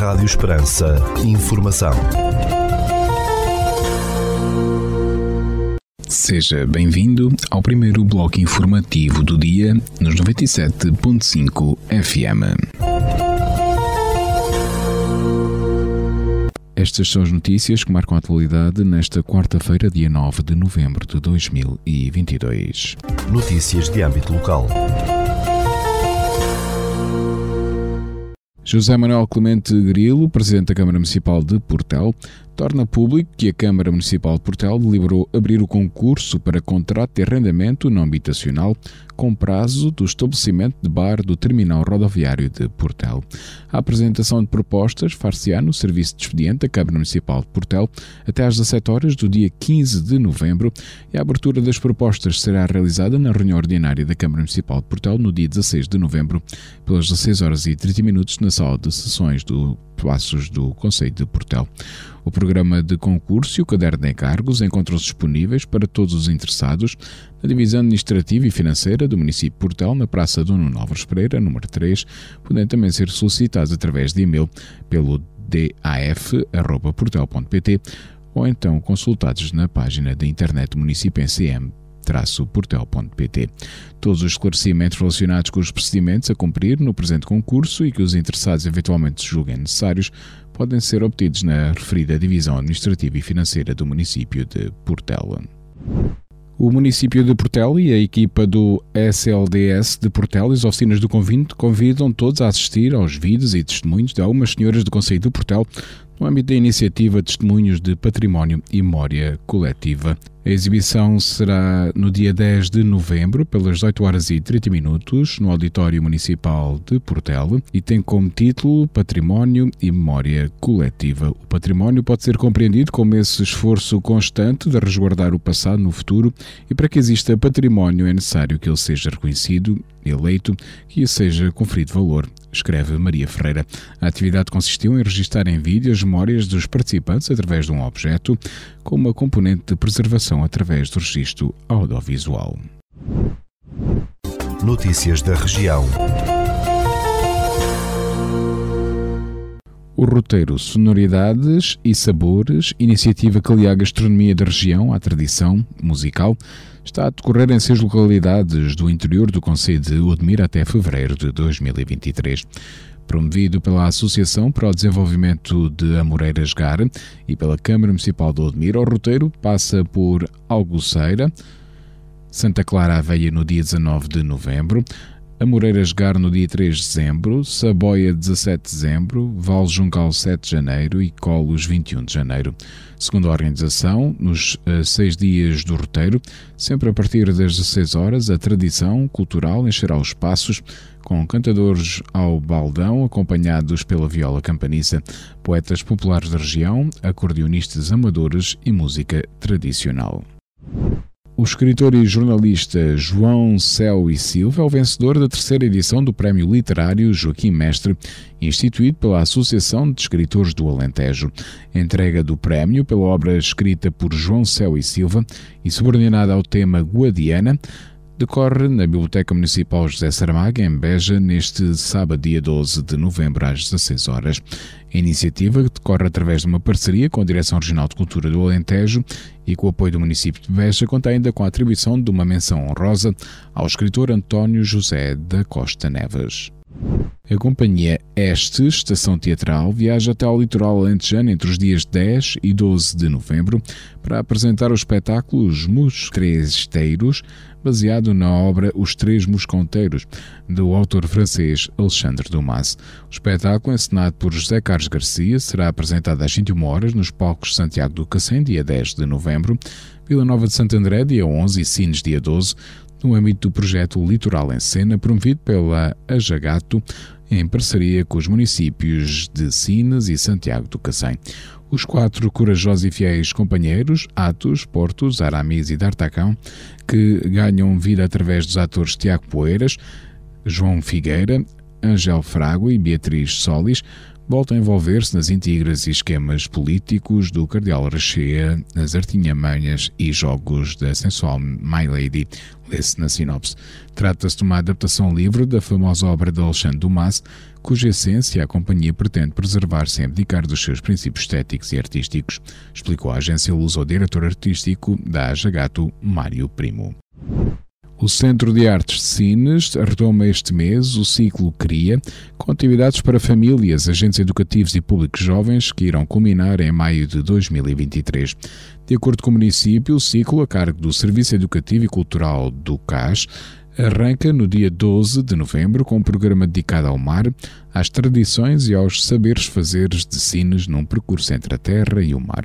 Rádio Esperança. Informação. Seja bem-vindo ao primeiro bloco informativo do dia nos 97.5 FM. Estas são as notícias que marcam a atualidade nesta quarta-feira, dia 9 de novembro de 2022. Notícias de âmbito local. José Manuel Clemente Grilo, presidente da Câmara Municipal de Portel, torna público que a Câmara Municipal de Portel deliberou abrir o concurso para contrato de arrendamento não habitacional com prazo do estabelecimento de bar do terminal rodoviário de Portel. A apresentação de propostas far-se-á no serviço de expediente da Câmara Municipal de Portel até às 17 horas do dia 15 de novembro e a abertura das propostas será realizada na reunião ordinária da Câmara Municipal de Portel no dia 16 de novembro, pelas 16 horas e 30 minutos na sala de sessões do Passos do Conselho de Portel. O programa de concurso e o caderno de encargos encontram-se disponíveis para todos os interessados na divisão administrativa e financeira do município de Portel, na Praça Dono Novos Pereira, número 3, podendo também ser solicitados através de e-mail pelo daf.portel.pt ou então consultados na página da internet do município NCM portel.pt. Todos os esclarecimentos relacionados com os procedimentos a cumprir no presente concurso e que os interessados eventualmente julguem necessários podem ser obtidos na referida Divisão Administrativa e Financeira do município de Portela. O município de Portel e a equipa do SLDS de Portel e as oficinas do convento convidam todos a assistir aos vídeos e testemunhos de algumas senhoras do Conselho de Portel no âmbito da iniciativa Testemunhos de Património e Memória Coletiva. A exibição será no dia 10 de novembro, pelas 8 horas e 30 minutos, no Auditório Municipal de Portel e tem como título Património e Memória Coletiva. O património pode ser compreendido como esse esforço constante de resguardar o passado no futuro e para que exista património é necessário que ele seja reconhecido, eleito e seja conferido valor escreve Maria Ferreira. A atividade consistiu em registrar em vídeo as memórias dos participantes através de um objeto, com uma componente de preservação através do registro audiovisual. Notícias da região. O roteiro Sonoridades e Sabores, iniciativa que alia a gastronomia da região à tradição musical, está a decorrer em seis localidades do interior do Conselho de Odmira até fevereiro de 2023 promovido pela Associação para o Desenvolvimento de Amoreiras Gar e pela Câmara Municipal de Odmira. O roteiro passa por Algoceira, Santa Clara Aveia no dia 19 de novembro, Amoreiras Gar no dia 3 de dezembro, Saboia 17 de dezembro, Val Juncal 7 de janeiro e Colos 21 de janeiro. Segundo a organização, nos uh, seis dias do roteiro, sempre a partir das 16 horas, a tradição cultural encherá os espaços com cantadores ao baldão, acompanhados pela viola campaniça, poetas populares da região, acordeonistas amadores e música tradicional. O escritor e jornalista João Céu e Silva é o vencedor da terceira edição do Prémio Literário Joaquim Mestre, instituído pela Associação de Escritores do Alentejo. Entrega do prémio pela obra escrita por João Céu e Silva e subordinada ao tema Guadiana decorre na Biblioteca Municipal José Saramago, em Beja, neste sábado, dia 12 de novembro, às 16 horas. A iniciativa decorre através de uma parceria com a Direção Regional de Cultura do Alentejo e com o apoio do município de Beja, conta ainda com a atribuição de uma menção honrosa ao escritor António José da Costa Neves. A companhia Este, Estação Teatral, viaja até ao litoral alentejano entre os dias 10 e 12 de novembro para apresentar o espetáculo Os Muscresteiros, baseado na obra Os Três Mosconteiros, do autor francês Alexandre Dumas. O espetáculo, encenado por José Carlos Garcia, será apresentado às 21 horas nos palcos Santiago do Cacém, dia 10 de novembro, Vila Nova de Santo André, dia 11 e Sines, dia 12, no âmbito do projeto Litoral em Cena, promovido pela Ajagato, em parceria com os municípios de Sines e Santiago do Cacém. Os quatro corajosos e fiéis companheiros, Atos, Portos, Aramis e D'Artacão, que ganham vida através dos atores Tiago Poeiras, João Figueira, Angel Frago e Beatriz Solis, volta a envolver-se nas intrigas e esquemas políticos do Cardeal Rechea, as artinhamanhas e jogos da sensual My Lady, lê-se na sinopse. Trata-se de uma adaptação livre da famosa obra de Alexandre Dumas, cuja essência a companhia pretende preservar sem abdicar dos seus princípios estéticos e artísticos, explicou a agência Luz ao diretor artístico da Ajagato, Mário Primo. O Centro de Artes de Sines retoma este mês o ciclo CRIA, com atividades para famílias, agentes educativos e públicos jovens que irão culminar em maio de 2023. De acordo com o município, o ciclo, a cargo do Serviço Educativo e Cultural do CAS, arranca no dia 12 de novembro com um programa dedicado ao mar, às tradições e aos saberes fazeres de Sines num percurso entre a terra e o mar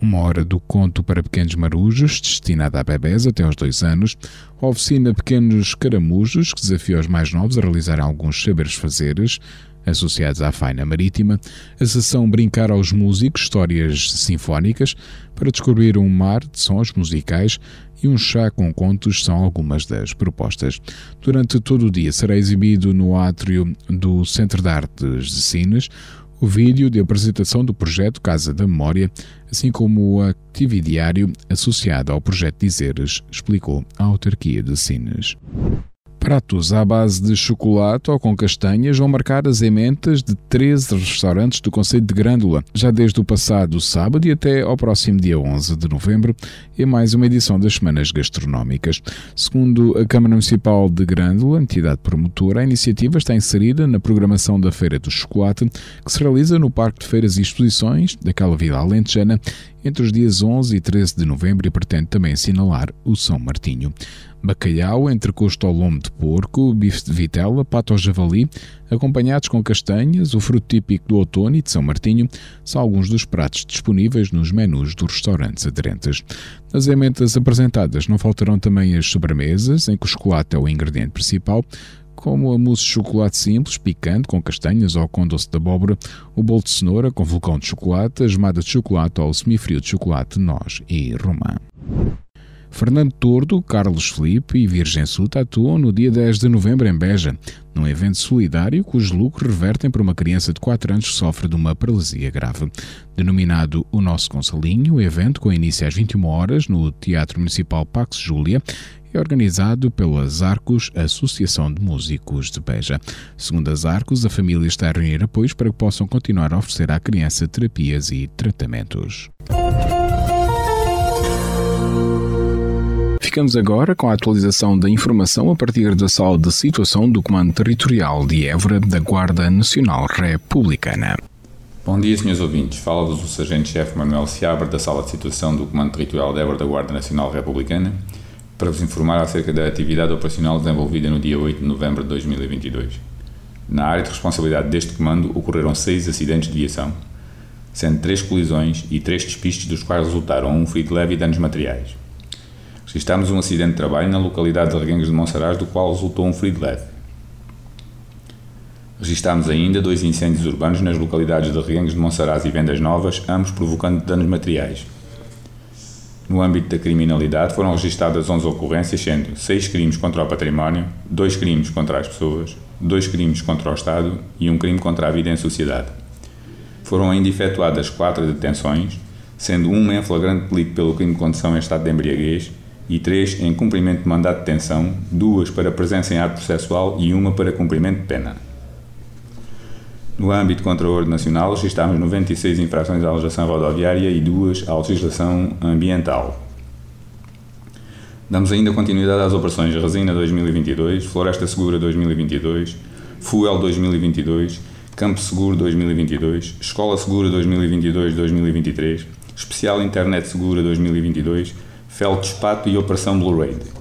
uma hora do conto para pequenos marujos, destinada a bebés até aos dois anos, a oficina Pequenos Caramujos, que desafia os mais novos a realizar alguns saberes fazeres, associados à faina marítima, a sessão Brincar aos Músicos, histórias sinfónicas, para descobrir um mar de sons musicais e um chá com contos são algumas das propostas. Durante todo o dia será exibido no átrio do Centro de Artes de Sines o vídeo de apresentação do projeto Casa da Memória, assim como o atividiário associado ao projeto Dizeres, explicou a autarquia de Sines. Pratos à base de chocolate ou com castanhas vão marcar as ementas de 13 restaurantes do Conselho de Grândola, já desde o passado sábado e até ao próximo dia 11 de novembro, em mais uma edição das Semanas Gastronómicas. Segundo a Câmara Municipal de Grândola, entidade promotora, a iniciativa está inserida na programação da Feira do Chocolate, que se realiza no Parque de Feiras e Exposições daquela vila alentejana entre os dias 11 e 13 de novembro e pretende também assinalar o São Martinho. Bacalhau, entrecosto ao lombo de porco, bife de vitela, pato ao javali, acompanhados com castanhas, o fruto típico do outono e de São Martinho, são alguns dos pratos disponíveis nos menus dos restaurantes aderentes. Nas emendas apresentadas não faltarão também as sobremesas, em que o chocolate é o ingrediente principal, como a mousse de chocolate simples, picante, com castanhas ou com doce de abóbora, o bolo de cenoura com vulcão de chocolate, a gemada de chocolate ou o semifrio de chocolate, noz e romã. Fernando Tordo, Carlos Felipe e Virgem Suta atuam no dia 10 de novembro em Beja, num evento solidário cujos lucros revertem para uma criança de 4 anos que sofre de uma paralisia grave. Denominado O Nosso Consalinho, o evento, com início às 21 horas no Teatro Municipal Pax Júlia, é organizado pelas Arcos, Associação de Músicos de Beja. Segundo as Arcos, a família está a reunir apoios para que possam continuar a oferecer à criança terapias e tratamentos. Ficamos agora com a atualização da informação a partir da sala de situação do Comando Territorial de Évora da Guarda Nacional Republicana. Bom dia, senhores ouvintes. Fala-vos o Sargento-Chefe Manuel Seabra da Sala de Situação do Comando Territorial de Évora da Guarda Nacional Republicana para vos informar acerca da atividade operacional desenvolvida no dia 8 de novembro de 2022. Na área de responsabilidade deste comando ocorreram seis acidentes de viação, sendo três colisões e três despistes dos quais resultaram um ferido leve e danos materiais. Registámos um acidente de trabalho na localidade de Reguengos de Monsaraz, do qual resultou um ferido leve. Registámos ainda dois incêndios urbanos nas localidades de Reguengos de Monsaraz e Vendas Novas, ambos provocando danos materiais. No âmbito da criminalidade foram registadas 11 ocorrências, sendo 6 crimes contra o património, 2 crimes contra as pessoas, 2 crimes contra o Estado e um crime contra a vida em sociedade. Foram ainda efetuadas 4 detenções, sendo uma em flagrante delito pelo crime de condução em estado de embriaguez e 3 em cumprimento de mandato de detenção, duas para presença em ato processual e uma para cumprimento de pena. No âmbito contra nacional, registámos 96 infrações à legislação rodoviária e duas à legislação ambiental. Damos ainda continuidade às operações Resina 2022, Floresta Segura 2022, Fuel 2022, Campo Seguro 2022, Escola Segura 2022-2023, Especial Internet Segura 2022, Feldspato e Operação Blue Raid.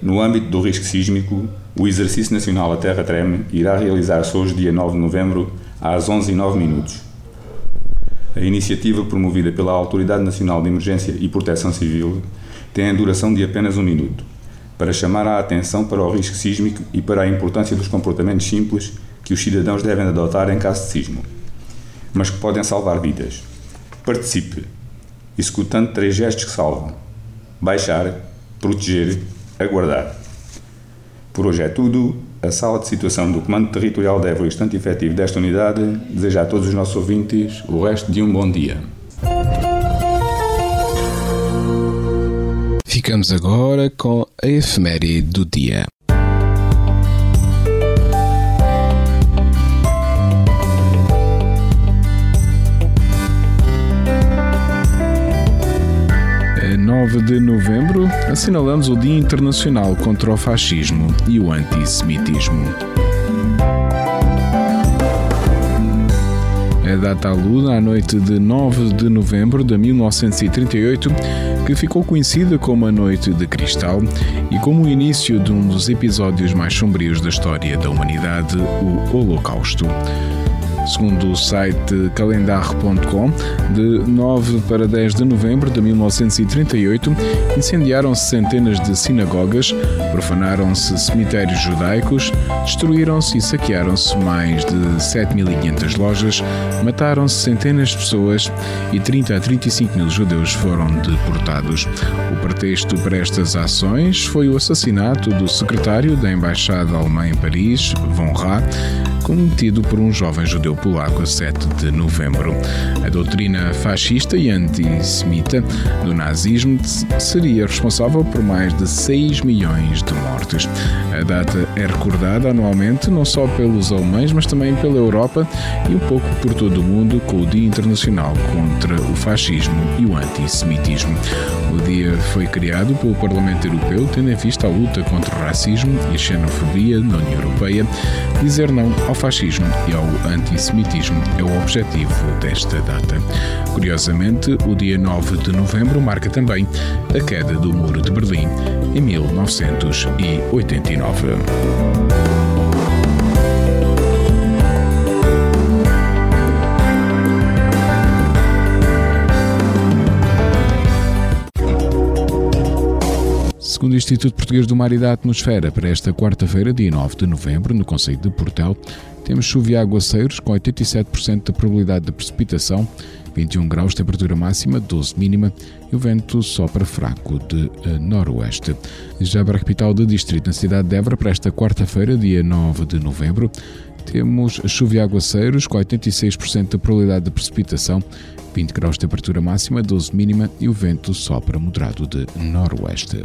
No âmbito do risco sísmico, o Exercício Nacional A Terra Treme irá realizar-se hoje, dia 9 de novembro, às 11h09 minutos. A iniciativa promovida pela Autoridade Nacional de Emergência e Proteção Civil tem a duração de apenas um minuto, para chamar a atenção para o risco sísmico e para a importância dos comportamentos simples que os cidadãos devem adotar em caso de sismo, mas que podem salvar vidas. Participe, executando três gestos que salvam: baixar, proteger, aguardar. Por hoje é tudo. a sala de situação do Comando Territorial de Évora e o estante efetivo desta unidade deseja a todos os nossos ouvintes o resto de um bom dia. Ficamos agora com a efeméride do dia. A 9 de novembro assinalamos o Dia Internacional contra o Fascismo e o Antissemitismo. A data aluda à noite de 9 de novembro de 1938, que ficou conhecida como a Noite de Cristal e como o início de um dos episódios mais sombrios da história da humanidade, o Holocausto. Segundo o site calendar.com, de 9 para 10 de novembro de 1938, incendiaram-se centenas de sinagogas, profanaram-se cemitérios judaicos, destruíram-se e saquearam-se mais de 7.500 lojas, mataram-se centenas de pessoas e 30 a 35 mil judeus foram deportados. O pretexto para estas ações foi o assassinato do secretário da Embaixada Alemã em Paris, Von Ra, cometido por um jovem judeu polaco a 7 de novembro. A doutrina fascista e antissemita do nazismo seria responsável por mais de 6 milhões de mortes. A data é recordada anualmente não só pelos alemães, mas também pela Europa e um pouco por todo o mundo com o Dia Internacional contra o Fascismo e o Antissemitismo. O dia foi criado pelo Parlamento Europeu tendo em vista a luta contra o racismo e a xenofobia na União Europeia. Dizer não ao fascismo e ao antissemitismo é o objetivo desta data. Curiosamente, o dia 9 de novembro marca também a queda do Muro de Berlim em 1989. Segundo o Instituto Português do Mar e da Atmosfera, para esta quarta-feira, dia 9 de novembro, no Conselho de Portel, temos chuva e aguaceiros com 87% de probabilidade de precipitação, 21 graus temperatura máxima, 12 mínima e o vento sopra fraco de uh, noroeste. Já para a capital do distrito, na cidade de Évora, para esta quarta-feira, dia 9 de novembro, temos chuva e aguaceiros com 86% de probabilidade de precipitação, 20 graus de temperatura máxima, 12 mínima e o vento sopra moderado de noroeste.